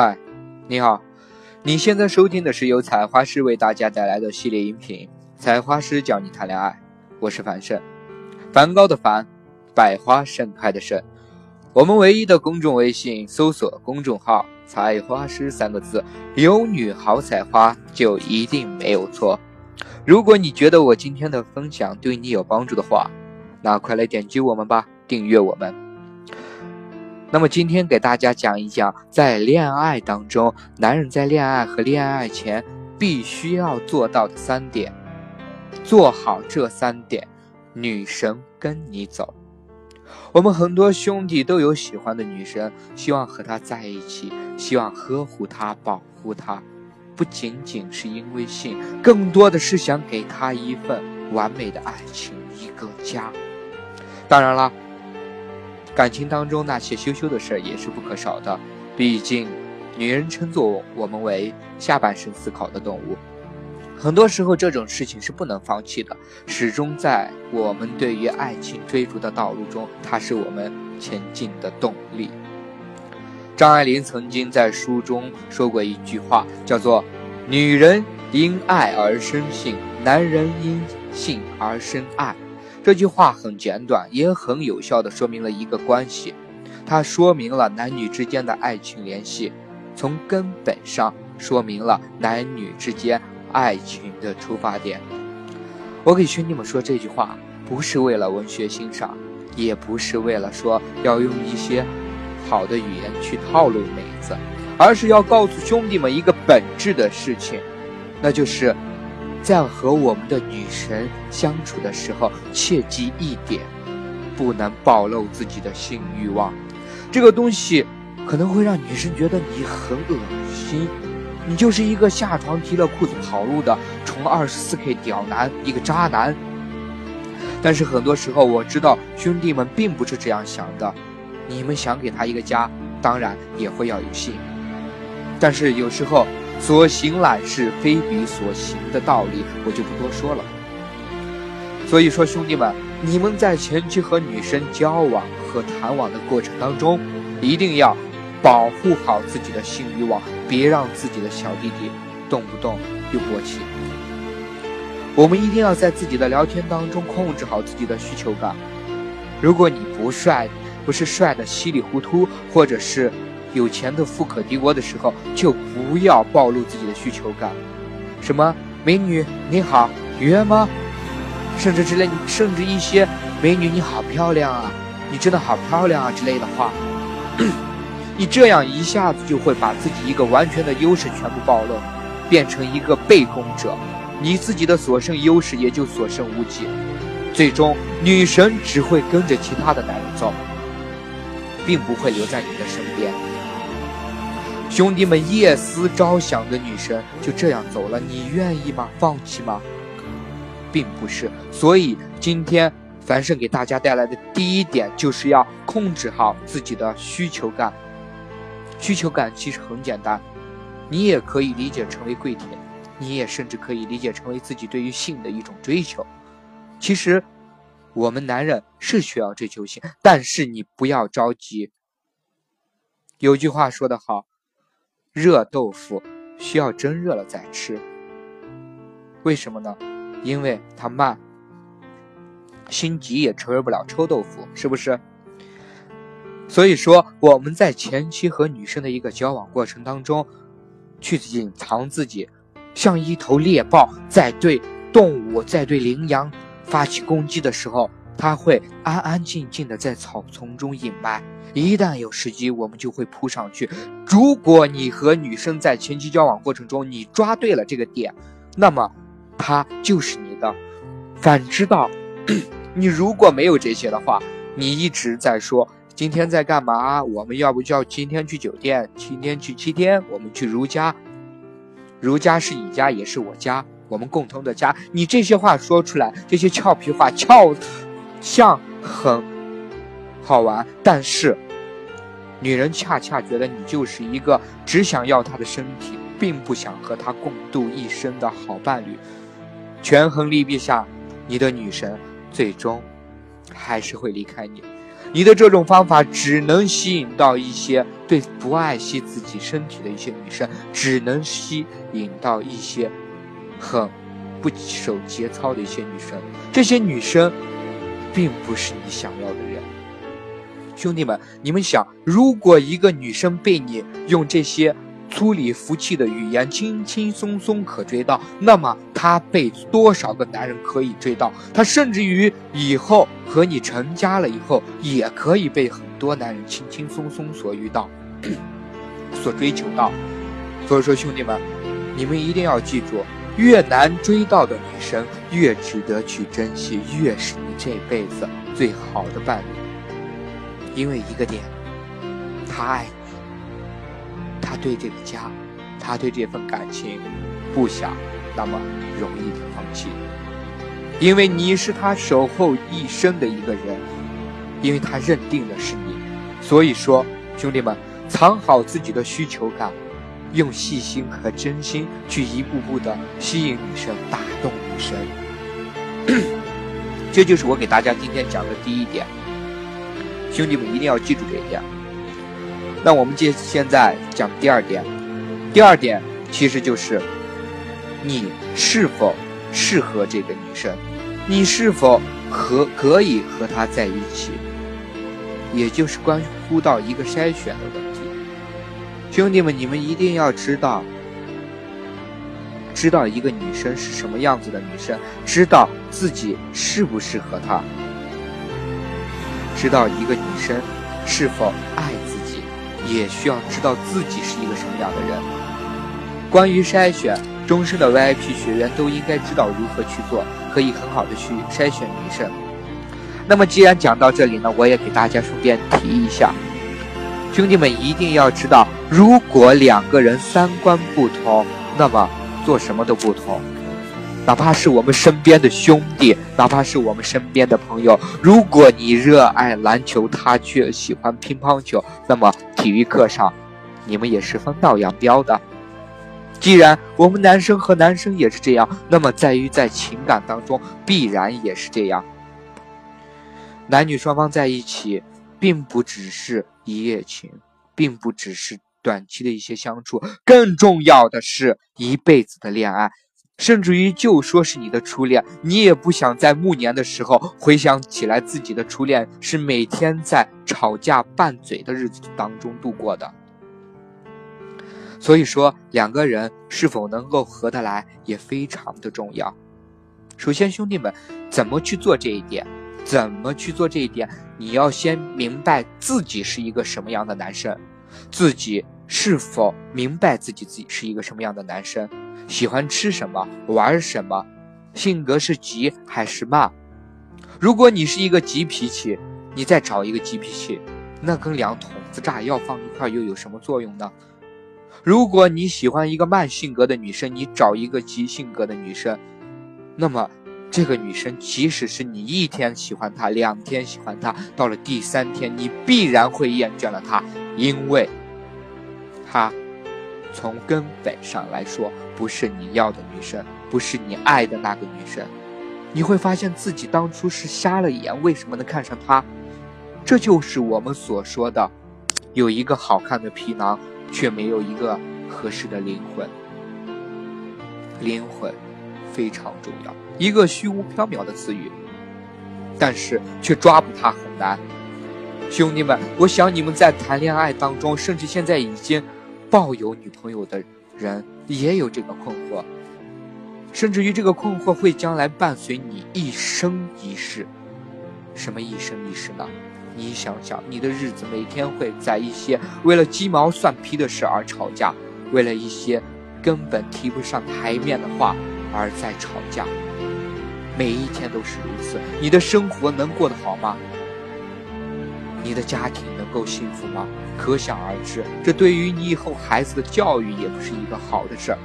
嗨，你好，你现在收听的是由采花师为大家带来的系列音频《采花师教你谈恋爱》，我是樊胜，梵高的梵，百花盛开的盛。我们唯一的公众微信搜索公众号“采花师”三个字，有女好采花就一定没有错。如果你觉得我今天的分享对你有帮助的话，那快来点击我们吧，订阅我们。那么今天给大家讲一讲，在恋爱当中，男人在恋爱和恋爱前必须要做到的三点，做好这三点，女神跟你走。我们很多兄弟都有喜欢的女生，希望和她在一起，希望呵护她、保护她，不仅仅是因为性，更多的是想给她一份完美的爱情，一个家。当然了。感情当中那些羞羞的事儿也是不可少的，毕竟，女人称作我们为下半身思考的动物，很多时候这种事情是不能放弃的，始终在我们对于爱情追逐的道路中，它是我们前进的动力。张爱玲曾经在书中说过一句话，叫做“女人因爱而生性，男人因性而生爱”。这句话很简短，也很有效地说明了一个关系，它说明了男女之间的爱情联系，从根本上说明了男女之间爱情的出发点。我给兄弟们说这句话，不是为了文学欣赏，也不是为了说要用一些好的语言去套路妹子，而是要告诉兄弟们一个本质的事情，那就是。在和我们的女神相处的时候，切记一点，不能暴露自己的性欲望。这个东西可能会让女生觉得你很恶心，你就是一个下床提了裤子跑路的纯二十四 K 屌男，一个渣男。但是很多时候，我知道兄弟们并不是这样想的。你们想给他一个家，当然也会要有性，但是有时候。所行乃是非彼所行的道理，我就不多说了。所以说，兄弟们，你们在前期和女生交往和谈网的过程当中，一定要保护好自己的性欲望，别让自己的小弟弟动不动就勃起。我们一定要在自己的聊天当中控制好自己的需求感。如果你不帅，不是帅的稀里糊涂，或者是。有钱的富可敌国的时候，就不要暴露自己的需求感。什么美女你好，约吗？甚至之类，甚至一些美女你好漂亮啊，你真的好漂亮啊之类的话，你这样一下子就会把自己一个完全的优势全部暴露，变成一个被攻者，你自己的所剩优势也就所剩无几，最终女神只会跟着其他的男人走，并不会留在你的身边。兄弟们夜思朝想的女神就这样走了，你愿意吗？放弃吗？并不是。所以今天樊胜给大家带来的第一点就是要控制好自己的需求感。需求感其实很简单，你也可以理解成为跪舔，你也甚至可以理解成为自己对于性的一种追求。其实我们男人是需要追求性，但是你不要着急。有句话说得好。热豆腐需要蒸热了再吃，为什么呢？因为它慢，心急也吃不了臭豆腐，是不是？所以说我们在前期和女生的一个交往过程当中，去隐藏自己，像一头猎豹在对动物在对羚羊发起攻击的时候。他会安安静静的在草丛中隐埋，一旦有时机，我们就会扑上去。如果你和女生在前期交往过程中，你抓对了这个点，那么她就是你的。反之道，你如果没有这些的话，你一直在说今天在干嘛？我们要不就要今天去酒店，今天去七天，我们去如家，如家是你家，也是我家，我们共同的家。你这些话说出来，这些俏皮话俏。像很好玩，但是女人恰恰觉得你就是一个只想要她的身体，并不想和她共度一生的好伴侣。权衡利弊下，你的女神最终还是会离开你。你的这种方法只能吸引到一些对不爱惜自己身体的一些女生，只能吸引到一些很不守节操的一些女生。这些女生并不是你想要的人。兄弟们，你们想，如果一个女生被你用这些粗里俗气的语言轻轻松松可追到，那么她被多少个男人可以追到？她甚至于以后和你成家了以后，也可以被很多男人轻轻松松所遇到，所追求到。所以说，兄弟们，你们一定要记住，越难追到的女生，越值得去珍惜，越是这辈子最好的伴侣。因为一个点，他爱你，他对这个家，他对这份感情，不想那么容易的放弃。因为你是他守候一生的一个人，因为他认定的是你。所以说，兄弟们，藏好自己的需求感，用细心和真心去一步步的吸引女生，打动女生。这就是我给大家今天讲的第一点。兄弟们一定要记住这一点。那我们接现在讲第二点，第二点其实就是你是否适合这个女生，你是否和可以和她在一起，也就是关乎到一个筛选的问题。兄弟们，你们一定要知道，知道一个女生是什么样子的女生，知道自己适不适合她。知道一个女生是否爱自己，也需要知道自己是一个什么样的人。关于筛选，终身的 VIP 学员都应该知道如何去做，可以很好的去筛选女生。那么既然讲到这里呢，我也给大家顺便提一下，兄弟们一定要知道，如果两个人三观不同，那么做什么都不同。哪怕是我们身边的兄弟，哪怕是我们身边的朋友，如果你热爱篮球，他却喜欢乒乓球，那么体育课上，你们也是分道扬镳的。既然我们男生和男生也是这样，那么在于在情感当中必然也是这样。男女双方在一起，并不只是一夜情，并不只是短期的一些相处，更重要的是一辈子的恋爱。甚至于就说是你的初恋，你也不想在暮年的时候回想起来自己的初恋是每天在吵架拌嘴的日子当中度过的。所以说，两个人是否能够合得来也非常的重要。首先，兄弟们，怎么去做这一点？怎么去做这一点？你要先明白自己是一个什么样的男生，自己是否明白自己自己是一个什么样的男生。喜欢吃什么，玩什么，性格是急还是慢？如果你是一个急脾气，你再找一个急脾气，那跟两桶子炸药放一块又有什么作用呢？如果你喜欢一个慢性格的女生，你找一个急性格的女生，那么这个女生即使是你一天喜欢她，两天喜欢她，到了第三天你必然会厌倦了她，因为她。从根本上来说，不是你要的女生，不是你爱的那个女生，你会发现自己当初是瞎了眼，为什么能看上她？这就是我们所说的，有一个好看的皮囊，却没有一个合适的灵魂。灵魂非常重要，一个虚无缥缈的词语，但是却抓捕它很难。兄弟们，我想你们在谈恋爱当中，甚至现在已经。抱有女朋友的人也有这个困惑，甚至于这个困惑会将来伴随你一生一世。什么一生一世呢？你想想，你的日子每天会在一些为了鸡毛蒜皮的事而吵架，为了一些根本提不上台面的话而在吵架，每一天都是如此。你的生活能过得好吗？你的家庭能够幸福吗？可想而知，这对于你以后孩子的教育也不是一个好的事儿。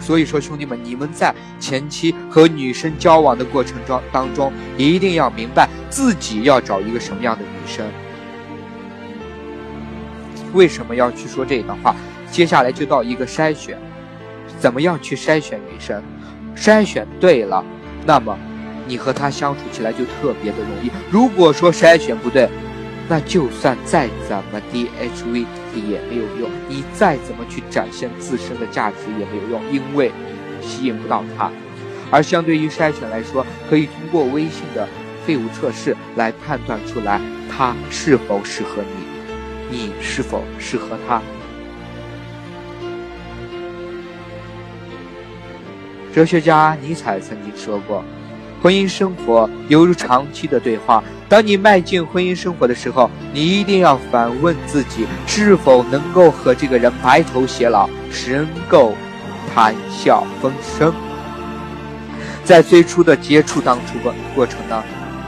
所以说，兄弟们，你们在前期和女生交往的过程中当中，一定要明白自己要找一个什么样的女生。为什么要去说这段话？接下来就到一个筛选，怎么样去筛选女生？筛选对了，那么你和她相处起来就特别的容易。如果说筛选不对，那就算再怎么 DHV 也没有用，你再怎么去展现自身的价值也没有用，因为你吸引不到他。而相对于筛选来说，可以通过微信的废物测试来判断出来他是否适合你，你是否适合他。哲学家尼采曾经说过：“婚姻生活犹如长期的对话。当你迈进婚姻生活的时候，你一定要反问自己，是否能够和这个人白头偕老，能够谈笑风生。”在最初的接触当中过过程呢，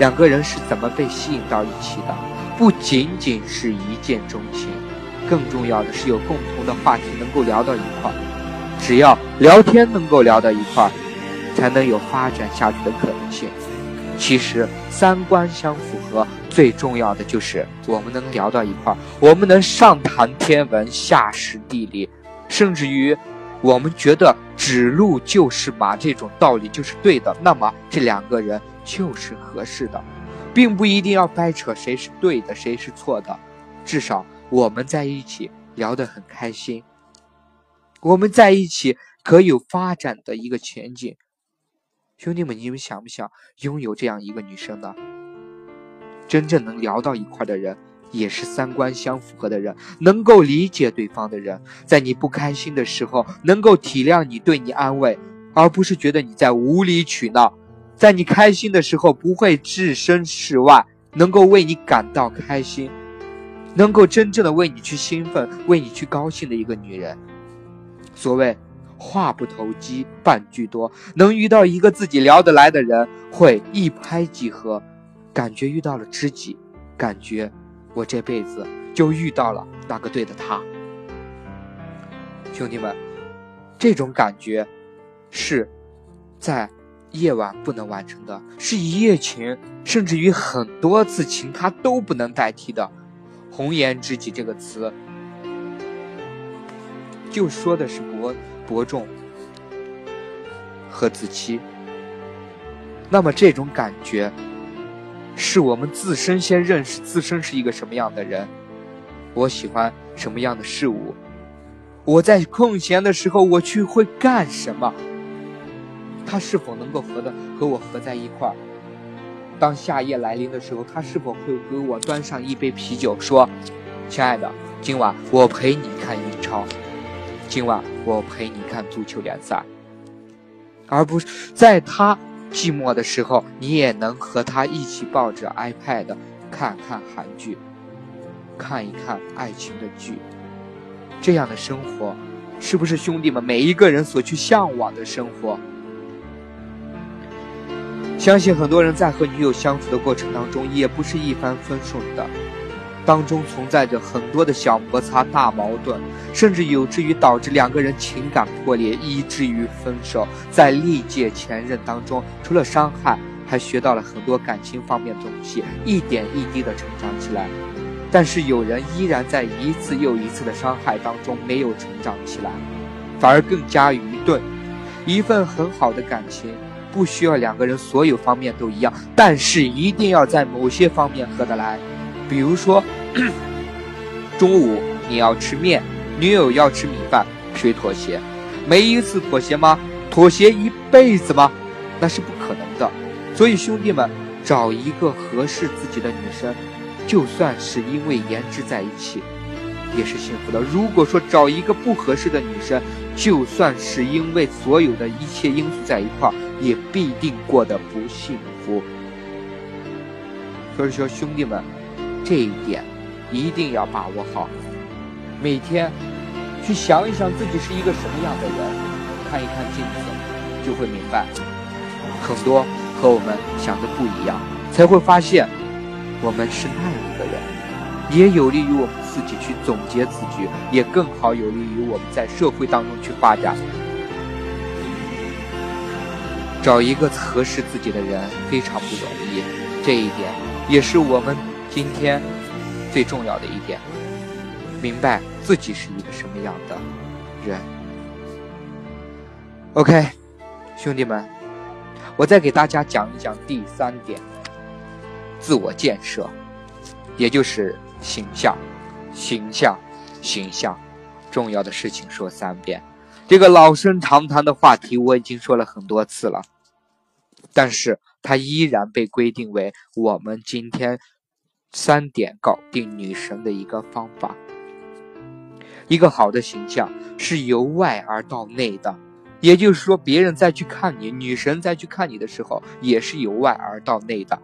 两个人是怎么被吸引到一起的？不仅仅是一见钟情，更重要的是有共同的话题能够聊到一块儿。只要聊天能够聊到一块儿，才能有发展下去的可能性。其实三观相符合，最重要的就是我们能聊到一块儿，我们能上谈天文，下识地理，甚至于我们觉得指路就是马这种道理就是对的，那么这两个人就是合适的，并不一定要掰扯谁是对的，谁是错的，至少我们在一起聊得很开心。我们在一起可有发展的一个前景，兄弟们，你们想不想拥有这样一个女生呢？真正能聊到一块的人，也是三观相符合的人，能够理解对方的人，在你不开心的时候能够体谅你，对你安慰，而不是觉得你在无理取闹；在你开心的时候不会置身事外，能够为你感到开心，能够真正的为你去兴奋、为你去高兴的一个女人。所谓话不投机半句多，能遇到一个自己聊得来的人，会一拍即合，感觉遇到了知己，感觉我这辈子就遇到了那个对的他。兄弟们，这种感觉是在夜晚不能完成的，是一夜情，甚至于很多次情，他都不能代替的。红颜知己这个词。就说的是伯伯仲和子期，那么这种感觉，是我们自身先认识自身是一个什么样的人，我喜欢什么样的事物，我在空闲的时候我去会干什么，他是否能够合的和我合在一块儿？当夏夜来临的时候，他是否会给我端上一杯啤酒，说：“亲爱的，今晚我陪你看英超。”今晚我陪你看足球联赛，而不是在他寂寞的时候，你也能和他一起抱着 iPad 看看韩剧，看一看爱情的剧。这样的生活，是不是兄弟们每一个人所去向往的生活？相信很多人在和女友相处的过程当中，也不是一帆风顺的。当中存在着很多的小摩擦、大矛盾，甚至有至于导致两个人情感破裂，以至于分手。在历届前任当中，除了伤害，还学到了很多感情方面的东西，一点一滴的成长起来。但是有人依然在一次又一次的伤害当中没有成长起来，反而更加愚钝。一份很好的感情，不需要两个人所有方面都一样，但是一定要在某些方面合得来。比如说，中午你要吃面，女友要吃米饭，谁妥协？每一次妥协吗？妥协一辈子吗？那是不可能的。所以兄弟们，找一个合适自己的女生，就算是因为颜值在一起，也是幸福的。如果说找一个不合适的女生，就算是因为所有的一切因素在一块儿，也必定过得不幸福。所以说，兄弟们。这一点一定要把握好。每天去想一想自己是一个什么样的人，看一看镜子，就会明白很多和我们想的不一样，才会发现我们是那样一个人，也有利于我们自己去总结自己，也更好有利于我们在社会当中去发展。找一个合适自己的人非常不容易，这一点也是我们。今天最重要的一点，明白自己是一个什么样的人。OK，兄弟们，我再给大家讲一讲第三点：自我建设。也就是形象，形象，形象，重要的事情说三遍。这个老生常谈的话题我已经说了很多次了，但是它依然被规定为我们今天三点搞定女神的一个方法。一个好的形象是由外而到内的，也就是说，别人再去看你，女神再去看你的时候，也是由外而到内的。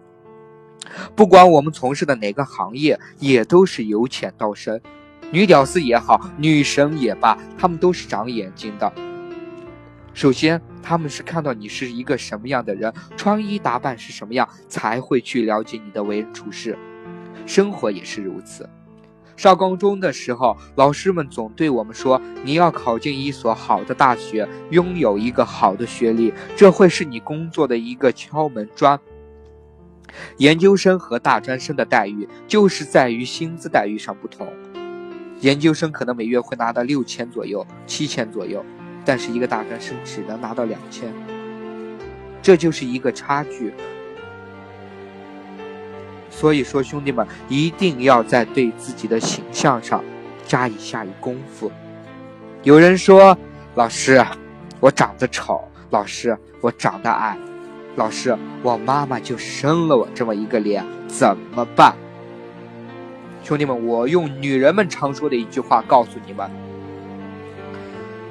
不管我们从事的哪个行业，也都是由浅到深。女屌丝也好，女神也罢，她们都是长眼睛的。首先，他们是看到你是一个什么样的人，穿衣打扮是什么样，才会去了解你的为人处事。生活也是如此。上高中的时候，老师们总对我们说：“你要考进一所好的大学，拥有一个好的学历，这会是你工作的一个敲门砖。”研究生和大专生的待遇就是在于薪资待遇上不同。研究生可能每月会拿到六千左右、七千左右，但是一个大专生只能拿到两千，这就是一个差距。所以说，兄弟们一定要在对自己的形象上加以下一功夫。有人说：“老师，我长得丑；老师，我长得矮；老师，我妈妈就生了我这么一个脸，怎么办？”兄弟们，我用女人们常说的一句话告诉你们：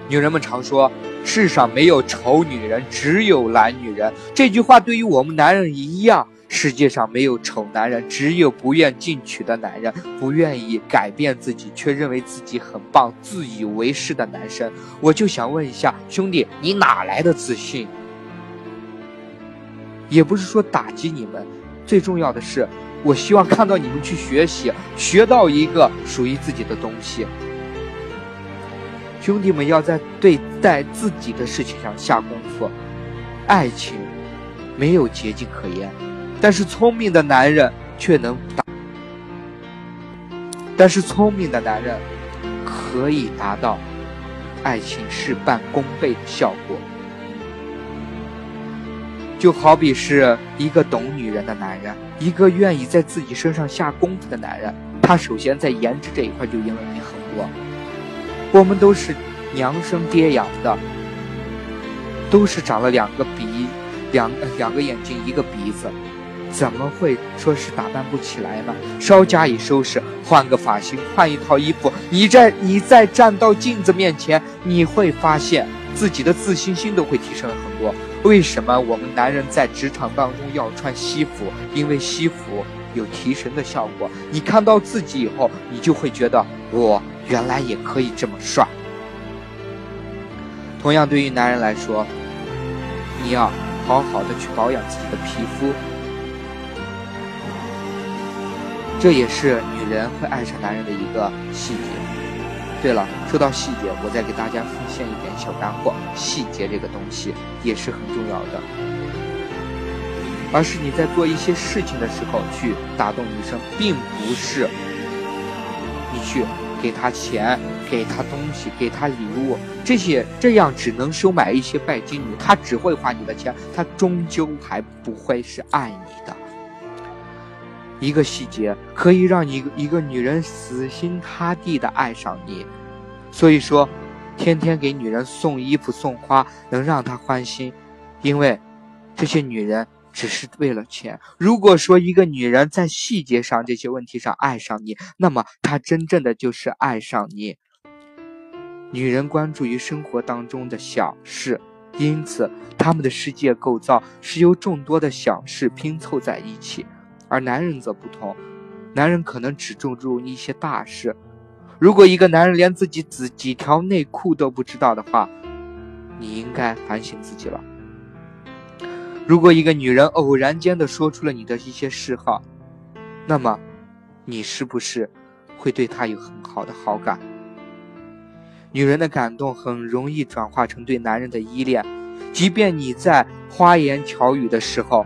女人们常说，世上没有丑女人，只有懒女人。这句话对于我们男人一样，世界上没有丑男人，只有不愿进取的男人，不愿意改变自己，却认为自己很棒、自以为是的男生。我就想问一下，兄弟，你哪来的自信？也不是说打击你们，最重要的是。我希望看到你们去学习，学到一个属于自己的东西。兄弟们要在对待自己的事情上下功夫。爱情没有捷径可言，但是聪明的男人却能达，但是聪明的男人可以达到爱情事半功倍的效果。就好比是一个懂女人的男人，一个愿意在自己身上下功夫的男人，他首先在颜值这一块就赢了你很多。我们都是娘生爹养的，都是长了两个鼻，两两个眼睛，一个鼻子，怎么会说是打扮不起来呢？稍加以收拾，换个发型，换一套衣服，你在你再站到镜子面前，你会发现自己的自信心都会提升了很多。为什么我们男人在职场当中要穿西服？因为西服有提神的效果。你看到自己以后，你就会觉得我原来也可以这么帅。同样，对于男人来说，你要好好的去保养自己的皮肤，这也是女人会爱上男人的一个细节。对了，说到细节，我再给大家奉献一点小干货。细节这个东西也是很重要的，而是你在做一些事情的时候去打动女生，并不是你去给她钱、给她东西、给她礼物，这些这样只能收买一些拜金女，她只会花你的钱，她终究还不会是爱你的。一个细节可以让一个一个女人死心塌地的爱上你，所以说，天天给女人送衣服送花能让她欢心，因为这些女人只是为了钱。如果说一个女人在细节上这些问题上爱上你，那么她真正的就是爱上你。女人关注于生活当中的小事，因此她们的世界构造是由众多的小事拼凑在一起。而男人则不同，男人可能只注重一些大事。如果一个男人连自己几几条内裤都不知道的话，你应该反省自己了。如果一个女人偶然间的说出了你的一些嗜好，那么你是不是会对她有很好的好感？女人的感动很容易转化成对男人的依恋，即便你在花言巧语的时候。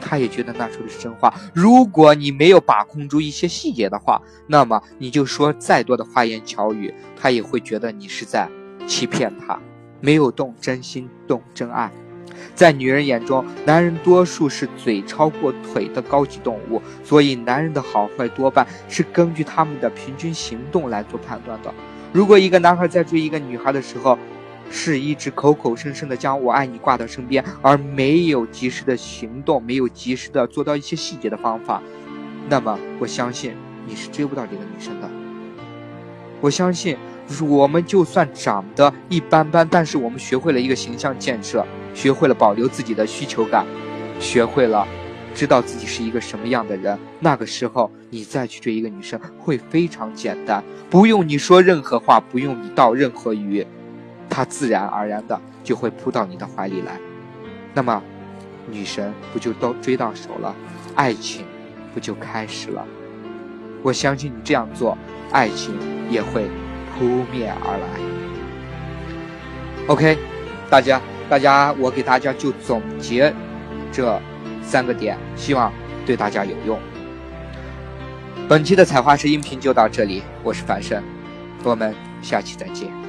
他也觉得那说的是真话。如果你没有把控住一些细节的话，那么你就说再多的花言巧语，他也会觉得你是在欺骗他，没有动真心，动真爱。在女人眼中，男人多数是嘴超过腿的高级动物，所以男人的好坏多半是根据他们的平均行动来做判断的。如果一个男孩在追一个女孩的时候，是一直口口声声的将我爱你挂到身边，而没有及时的行动，没有及时的做到一些细节的方法，那么我相信你是追不到这个女生的。我相信。我们就算长得一般般，但是我们学会了一个形象建设，学会了保留自己的需求感，学会了知道自己是一个什么样的人。那个时候，你再去追一个女生会非常简单，不用你说任何话，不用你道任何语，他自然而然的就会扑到你的怀里来。那么，女神不就都追到手了？爱情不就开始了？我相信你这样做，爱情也会。扑面而来。OK，大家，大家，我给大家就总结这三个点，希望对大家有用。本期的采花式音频就到这里，我是樊胜，我们下期再见。